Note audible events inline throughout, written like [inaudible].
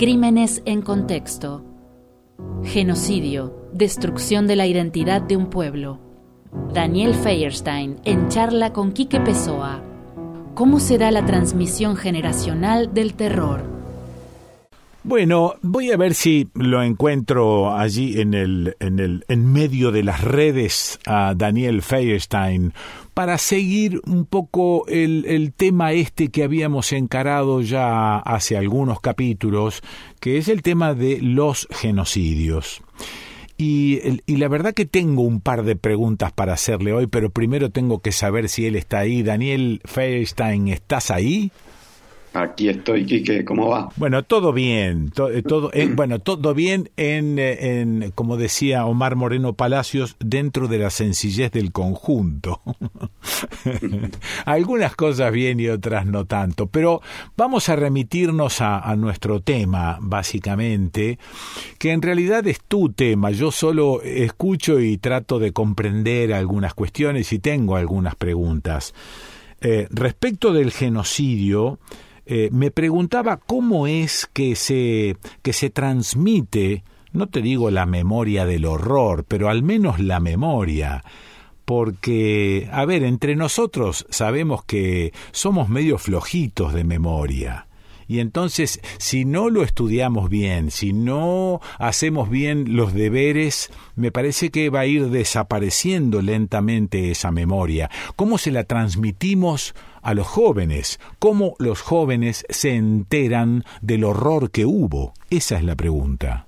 Crímenes en contexto. Genocidio, destrucción de la identidad de un pueblo. Daniel Feierstein en charla con Quique Pessoa. ¿Cómo se da la transmisión generacional del terror? Bueno, voy a ver si lo encuentro allí en el, en el, en medio de las redes a Daniel Feierstein para seguir un poco el, el tema este que habíamos encarado ya hace algunos capítulos, que es el tema de los genocidios. Y, y, la verdad que tengo un par de preguntas para hacerle hoy, pero primero tengo que saber si él está ahí. Daniel Feierstein, ¿estás ahí? Aquí estoy, Quique, ¿cómo va? Bueno, todo bien, eh, todo, eh, [clears throat] bueno, todo bien en, eh, en, como decía Omar Moreno Palacios, dentro de la sencillez del conjunto. [laughs] Algunas cosas bien y otras no tanto, pero vamos a remitirnos a, a nuestro tema, básicamente, que en realidad es tu tema. Yo solo escucho y trato de comprender algunas cuestiones y tengo algunas preguntas. Eh, respecto del genocidio, eh, me preguntaba cómo es que se, que se transmite, no te digo la memoria del horror, pero al menos la memoria. Porque, a ver, entre nosotros sabemos que somos medio flojitos de memoria. Y entonces, si no lo estudiamos bien, si no hacemos bien los deberes, me parece que va a ir desapareciendo lentamente esa memoria. ¿Cómo se la transmitimos a los jóvenes? ¿Cómo los jóvenes se enteran del horror que hubo? Esa es la pregunta.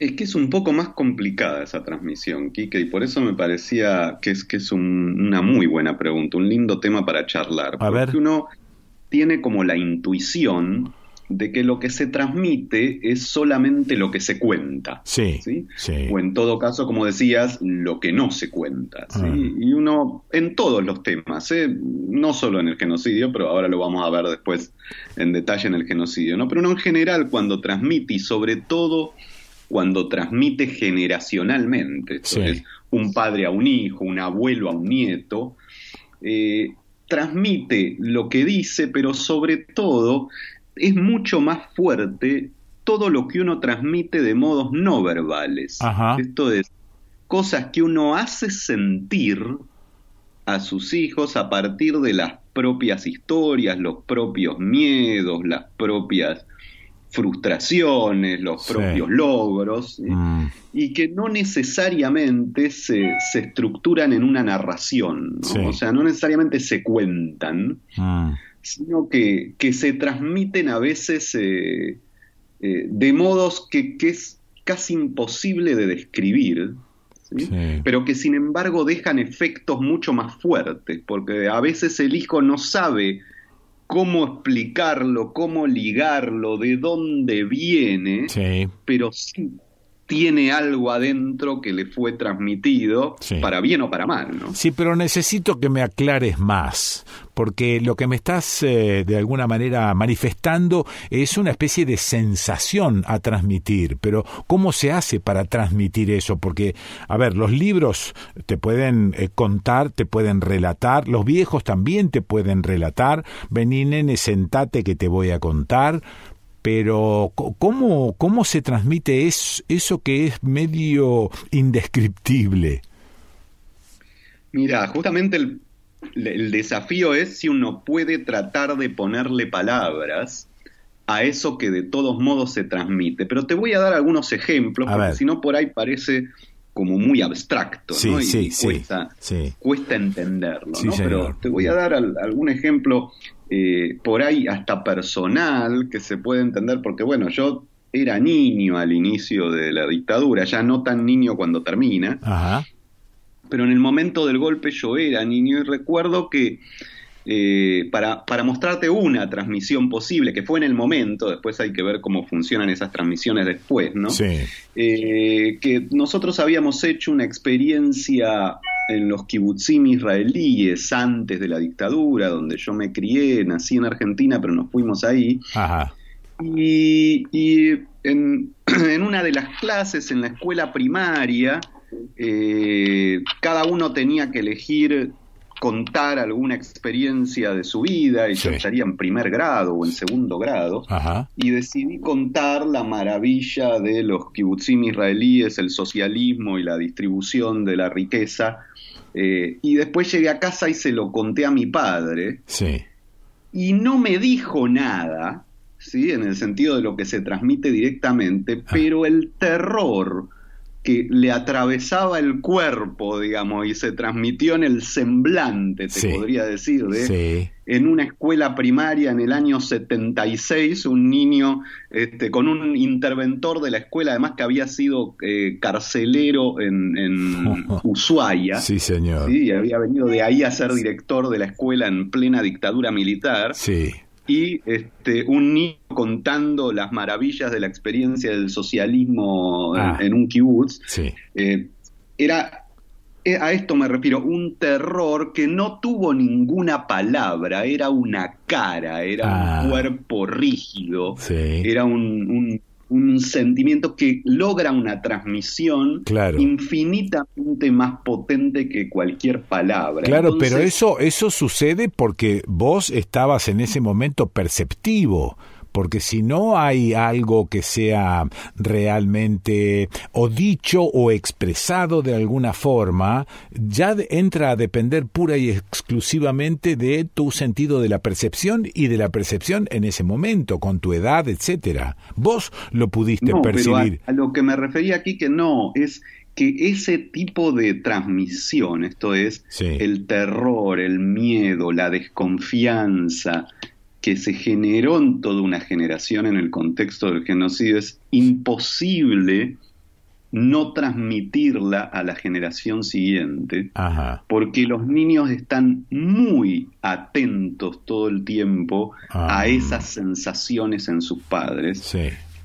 Es que es un poco más complicada esa transmisión, Kike, y por eso me parecía que es que es una muy buena pregunta, un lindo tema para charlar. A ver. uno tiene como la intuición de que lo que se transmite es solamente lo que se cuenta. Sí, ¿sí? O en todo caso, como decías, lo que no se cuenta. ¿sí? Ah. Y uno, en todos los temas, ¿eh? no solo en el genocidio, pero ahora lo vamos a ver después en detalle en el genocidio, ¿no? Pero uno en general cuando transmite y sobre todo cuando transmite generacionalmente, un padre a un hijo, un abuelo a un nieto, eh, transmite lo que dice, pero sobre todo es mucho más fuerte todo lo que uno transmite de modos no verbales. Esto es cosas que uno hace sentir a sus hijos a partir de las propias historias, los propios miedos, las propias frustraciones, los propios logros, mm. y que no necesariamente se, se, estructuran en una narración, o sea, no necesariamente se cuentan, mm. sino que, que, se transmiten a veces eh, eh, de modos que, que, es casi imposible de describir. pero que sin embargo dejan efectos mucho más fuertes, porque a veces el hijo no sabe cómo explicarlo, cómo ligarlo, de dónde viene, pero sí tiene algo adentro que le fue transmitido, para bien o para mal. ¿no? Sí, pero necesito que me aclares más, porque lo que me estás eh, de alguna manera manifestando es una especie de sensación a transmitir, pero ¿cómo se hace para transmitir eso? Porque, a ver, los libros te pueden eh, contar, te pueden relatar, los viejos también te pueden relatar, vení nene, sentate que te voy a contar, pero ¿cómo, cómo se transmite eso que es medio indescriptible? Mira, justamente el, el, desafío es si uno puede tratar de ponerle palabras a eso que de todos modos se transmite. Pero te voy a dar algunos ejemplos, porque si no por ahí parece como muy abstracto, ¿no? Y, cuesta, sí. cuesta entenderlo, ¿no? Pero te voy a dar algún ejemplo eh, por ahí hasta personal que se puede entender, porque bueno, yo era niño al inicio de la dictadura, ya no tan niño cuando termina, pero en el momento del golpe yo era niño y recuerdo que eh, para, para, mostrarte una transmisión posible, que fue en el momento, después hay que ver cómo funcionan esas transmisiones después, ¿no? Sí. Eh, que nosotros habíamos hecho una experiencia en los kibutzim israelíes antes de la dictadura, donde yo me crié, nací en Argentina, pero nos fuimos ahí. Ajá. Y, en, [clears throat] en, una de las clases en la escuela primaria, eh, cada uno tenía que elegir contar alguna experiencia de su vida, y yo estaría en primer grado o en segundo grado, y decidí contar la maravilla de los kibbutzim israelíes, el socialismo y la distribución de la riqueza. Eh, y después llegué a casa y se lo conté a mi padre. Sí. Y no me dijo nada, ¿sí? En el sentido de lo que se transmite directamente, ah. pero el terror que le atravesaba el cuerpo, digamos, y se transmitió en el semblante, te podría decir, de, en una escuela primaria en el año 76, un niño este, con un interventor de la escuela, además que había sido eh, carcelero en, [laughs] Ushuaia. Sí, señor. Y había venido de ahí a ser director de la escuela en plena dictadura militar. Sí y este, un niño contando las maravillas de la experiencia del socialismo en, ah. un kibutz. Eh, era, eh, a esto me refiero, un terror que no tuvo ninguna palabra, era una cara, era un ah. cuerpo rígido, era un un sentimiento que logra una transmisión infinitamente más potente que cualquier palabra. Claro, pero eso, eso sucede porque vos estabas en ese momento perceptivo porque si no hay algo que sea realmente o dicho o expresado de alguna forma, ya entra a depender pura y exclusivamente de tu sentido de la percepción y de la percepción en ese momento, con tu edad, etcétera. Vos lo pudiste percibir. a, lo que me refería aquí que no, es que ese tipo de transmisión, esto es el terror, el miedo, la desconfianza, que se generó en toda una generación en el contexto del genocidio, es imposible no transmitirla a la generación siguiente, porque los niños están muy atentos todo el tiempo a ah. esas sensaciones en sus padres,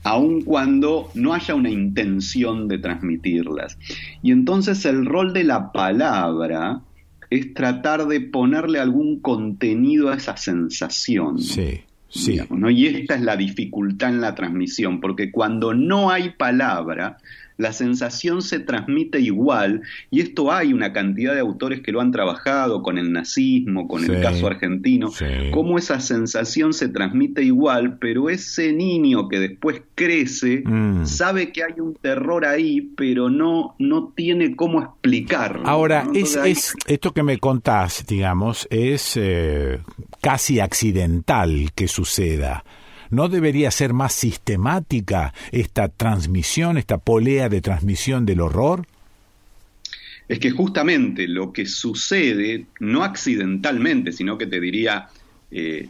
aun cuando no haya una intención de transmitirlas. Y entonces el rol de la palabra es tratar de ponerle algún contenido a esa sensación. Sí, sí. Y esta es la dificultad en la transmisión, porque cuando no hay palabra, la sensación se transmite igual, y esto hay una cantidad de autores que lo han trabajado con el nazismo, con el caso argentino, cómo esa sensación se transmite igual, pero ese niño que después crece mm. sabe que hay un terror ahí, pero no, no tiene cómo explicarlo. Ahora, es, esto que me contás, digamos, es eh, casi accidental que suceda. ¿No debería ser más sistemática esta transmisión, esta polea de transmisión del horror? Es que justamente lo que sucede, no accidentalmente, sino que te diría eh,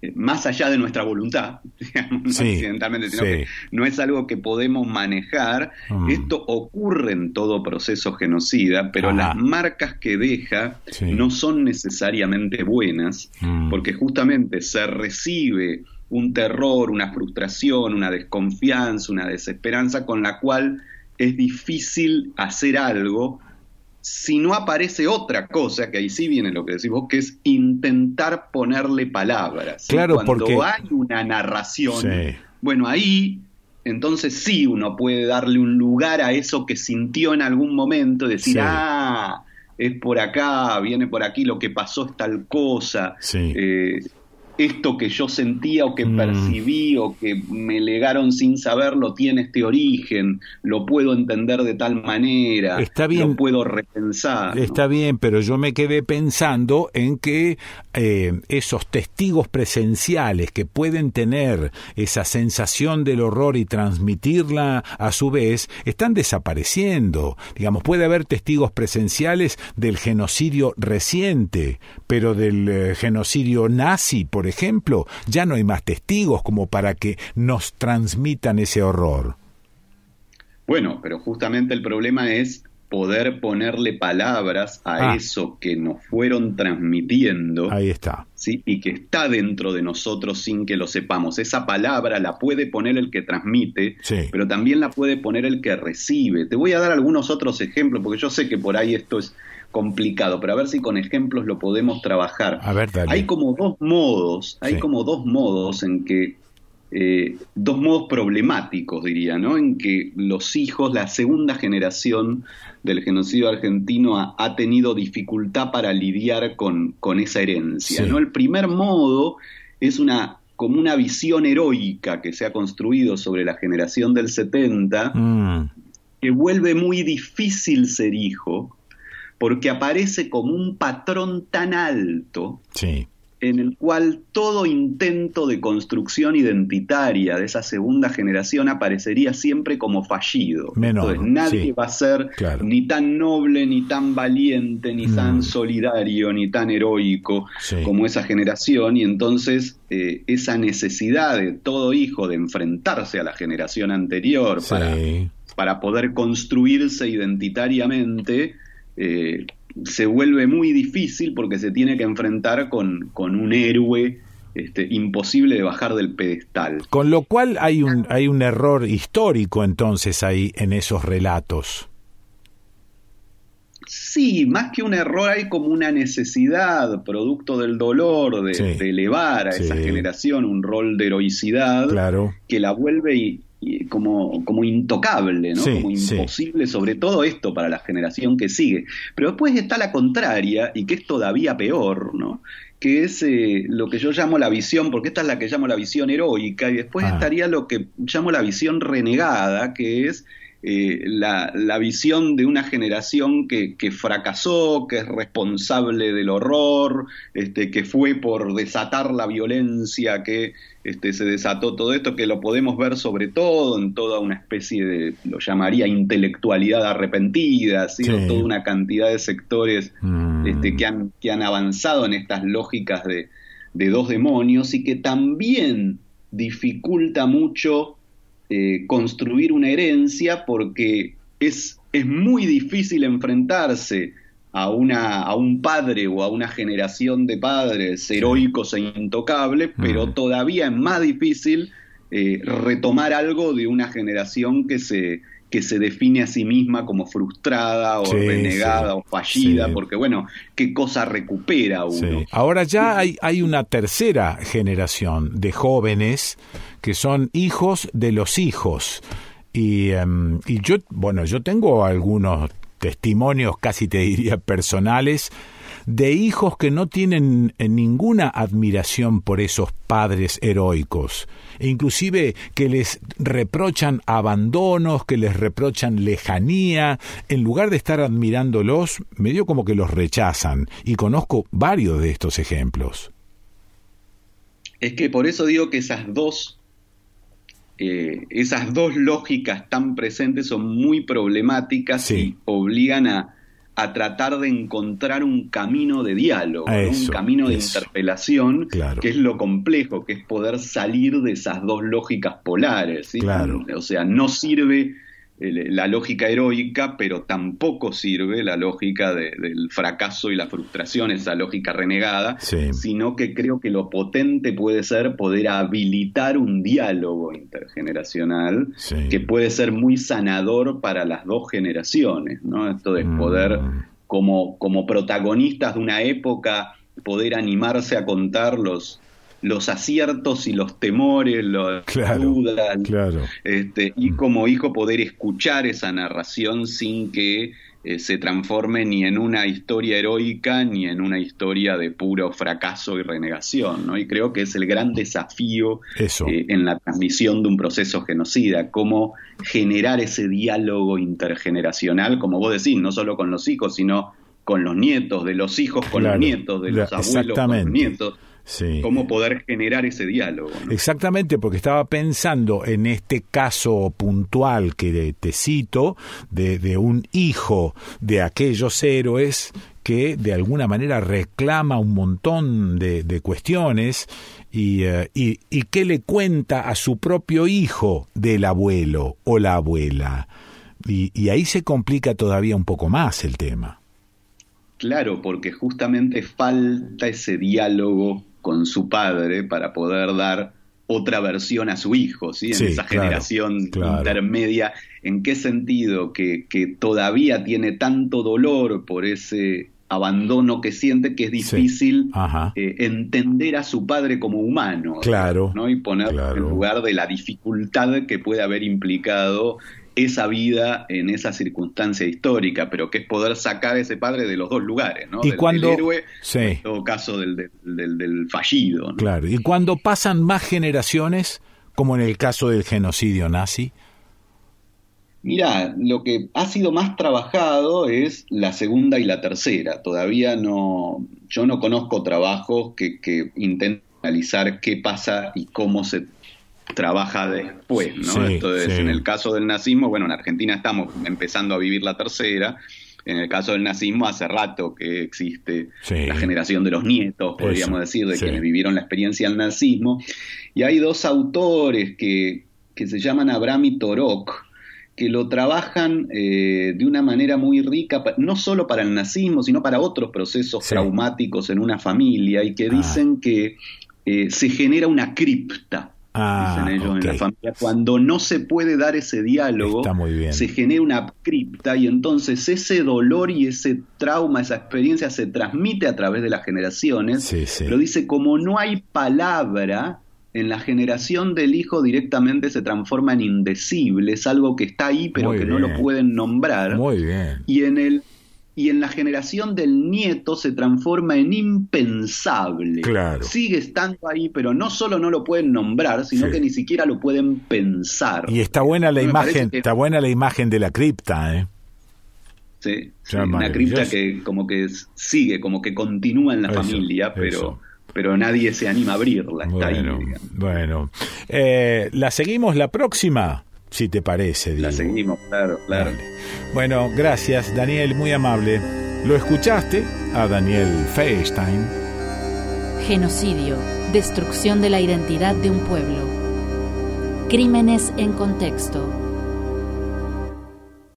eh, más allá de nuestra voluntad, [laughs] no accidentalmente, sino que no es algo que podemos manejar. Mm. Esto ocurre en todo proceso genocida, pero las marcas que deja no son necesariamente buenas, mm. porque justamente se recibe un terror, una frustración, una desconfianza, una desesperanza con la cual es difícil hacer algo si no aparece otra cosa, que ahí sí viene lo que decís vos, que es intentar ponerle palabras. Claro, Cuando porque... hay una narración, bueno, ahí entonces sí uno puede darle un lugar a eso que sintió en algún momento, decir, ah, es por acá, viene por aquí, lo que pasó es tal cosa. Sí. Eh, esto que yo sentía o que mm. percibí o que me legaron sin saberlo tiene este origen, lo puedo entender de tal manera, está bien, lo puedo repensar. Está bien, pero yo me quedé pensando en que eh, esos testigos presenciales que pueden tener esa sensación del horror y transmitirla a su vez, están desapareciendo. Digamos, puede haber testigos presenciales del genocidio reciente, pero del eh, genocidio nazi, por ejemplo, ya no hay más testigos como para que nos transmitan ese horror. Bueno, pero justamente el problema es poder ponerle palabras a ah. eso que nos fueron transmitiendo. Ahí está. ¿sí? Y que está dentro de nosotros sin que lo sepamos. Esa palabra la puede poner el que transmite, pero también la puede poner el que recibe. Te voy a dar algunos otros ejemplos, porque yo sé que por ahí esto es complicado, pero a ver si con ejemplos lo podemos trabajar. A ver, Hay como dos modos, hay como dos modos en que eh, dos modos problemáticos, diría, ¿no? En que los hijos, la segunda generación del genocidio argentino ha, tenido dificultad para lidiar con, con esa herencia, ¿no? El primer modo es una como una visión heroica que se ha construido sobre la generación del 70, mm. que vuelve muy difícil ser hijo, porque aparece como un patrón tan alto sí en el cual todo intento de construcción identitaria de esa segunda generación aparecería siempre como fallido. Entonces, nadie va a ser ni tan noble, ni tan valiente, ni tan mm. solidario, ni tan heroico como esa generación, y entonces eh, esa necesidad de todo hijo de enfrentarse a la generación anterior para, para poder construirse identitariamente, eh, se vuelve muy difícil porque se tiene que enfrentar con, un héroe este, imposible de bajar del pedestal. Con lo cual hay un, hay un error histórico entonces ahí en esos relatos. Sí, más que un error hay como una necesidad, producto del dolor, de, elevar a esa generación un rol de heroicidad que la vuelve como, como intocable, ¿no? como imposible, sobre todo esto para la generación que sigue. Pero después está la contraria, y que es todavía peor, ¿no? que es eh, lo que yo llamo la visión, porque esta es la que llamo la visión heroica, y después ah. estaría lo que llamo la visión renegada, que es eh, la, la, visión de una generación que, que, fracasó, que es responsable del horror, este, que fue por desatar la violencia que este, se desató todo esto, que lo podemos ver sobre todo en toda una especie de, lo llamaría intelectualidad arrepentida, toda una cantidad de sectores mm. este, que, han, que han avanzado en estas lógicas de, de dos demonios y que también dificulta mucho eh, construir una herencia porque es, es muy difícil enfrentarse a, una, a un padre o a una generación de padres heroicos e intocables, pero mm. todavía es más difícil eh, retomar algo de una generación que se, que se define a sí misma como frustrada o renegada o fallida, porque bueno, ¿qué cosa recupera uno? Ahora ya hay, hay una tercera generación de jóvenes que son hijos de los hijos. Y, em, y yo, bueno, yo tengo algunos testimonios, casi te diría personales, de hijos que no tienen eh, ninguna admiración por esos padres heroicos, e inclusive que les reprochan abandonos, que les reprochan lejanía, en lugar de estar admirándolos, medio como que los rechazan, y conozco varios de estos ejemplos. Es que por eso digo que esas dos eh, esas dos lógicas tan presentes son muy problemáticas y obligan a, a tratar de encontrar un camino de diálogo, un camino de interpelación, que es lo complejo, que es poder salir de esas dos lógicas polares. O sea, no sirve la lógica heroica, pero tampoco sirve la lógica del fracaso y la frustración, esa lógica renegada, sino que creo que lo potente puede ser poder habilitar un diálogo intergeneracional que puede ser muy sanador para las dos generaciones, ¿no? Esto de poder, mm. como, como protagonistas de una época, poder animarse a contar los, los aciertos y los temores, las dudas, Este, y mm. como hijo poder escuchar esa narración sin que eh, se transforme ni en una historia heroica ni en una historia de puro fracaso y renegación, ¿no? Y creo que es el gran desafío eh, en la transmisión de un proceso genocida, cómo generar ese diálogo intergeneracional, como vos decís, no solo con los hijos, sino con los nietos, de los hijos con los nietos, de los abuelos con los nietos cómo poder generar ese diálogo. Exactamente, porque estaba pensando en este caso puntual que te cito, de, un hijo de aquellos héroes que de alguna manera reclama un montón de, cuestiones y, eh, y, y que le cuenta a su propio hijo del abuelo o la abuela. Y, y ahí se complica todavía un poco más el tema. Claro, porque justamente falta ese diálogo con su padre para poder dar otra versión a su hijo, ¿sí? En esa generación intermedia. ¿En qué sentido? Que, que, todavía tiene tanto dolor por ese abandono que siente que es difícil eh, entender a su padre como humano. Claro. ¿no? Y ponerlo en lugar de la dificultad que puede haber implicado esa vida en esa circunstancia histórica, pero que es poder sacar a ese padre de los dos lugares, ¿no? Y cuando, del héroe, en todo caso del, del, fallido. Claro, y cuando pasan más generaciones, como en el caso del genocidio nazi. Mira, lo que ha sido más trabajado es la segunda y la tercera. Todavía no, yo no conozco trabajos que, que intenten analizar qué pasa y cómo se trabaja después, ¿no? Entonces, en el caso del nazismo, bueno, en Argentina estamos empezando a vivir la tercera. En el caso del nazismo, hace rato que existe la generación de los nietos, podríamos decir, de quienes vivieron la experiencia del nazismo. Y hay dos autores que, que se llaman Abraham y Torok, que lo trabajan eh, de una manera muy rica, no solo para el nazismo, sino para otros procesos traumáticos en una familia, y que ah. dicen que eh, se genera una cripta Ah, dicen ellos en la familia. Cuando no se puede dar ese diálogo, se genera una cripta y entonces ese dolor y ese trauma, esa experiencia se transmite a través de las generaciones. Pero dice, como no hay palabra, en la generación del hijo directamente se transforma en indecible, es algo que está ahí pero que no lo pueden nombrar. Muy bien. Y en el y en la generación del nieto se transforma en impensable. Claro. Sigue estando ahí, pero no solo no lo pueden nombrar, sino que ni siquiera lo pueden pensar. Y está buena la imagen, está buena la imagen de la cripta, ¿eh? Sí, una cripta que como que sigue, como que continúa en la familia, pero pero nadie se anima a abrirla. bueno, bueno. Eh, ¿La seguimos la próxima? Si te parece. La seguimos, claro, claro. Bueno, gracias, Daniel, muy amable. ¿Lo escuchaste? A Daniel Feierstein. Genocidio, destrucción de la identidad de un pueblo. Crímenes en contexto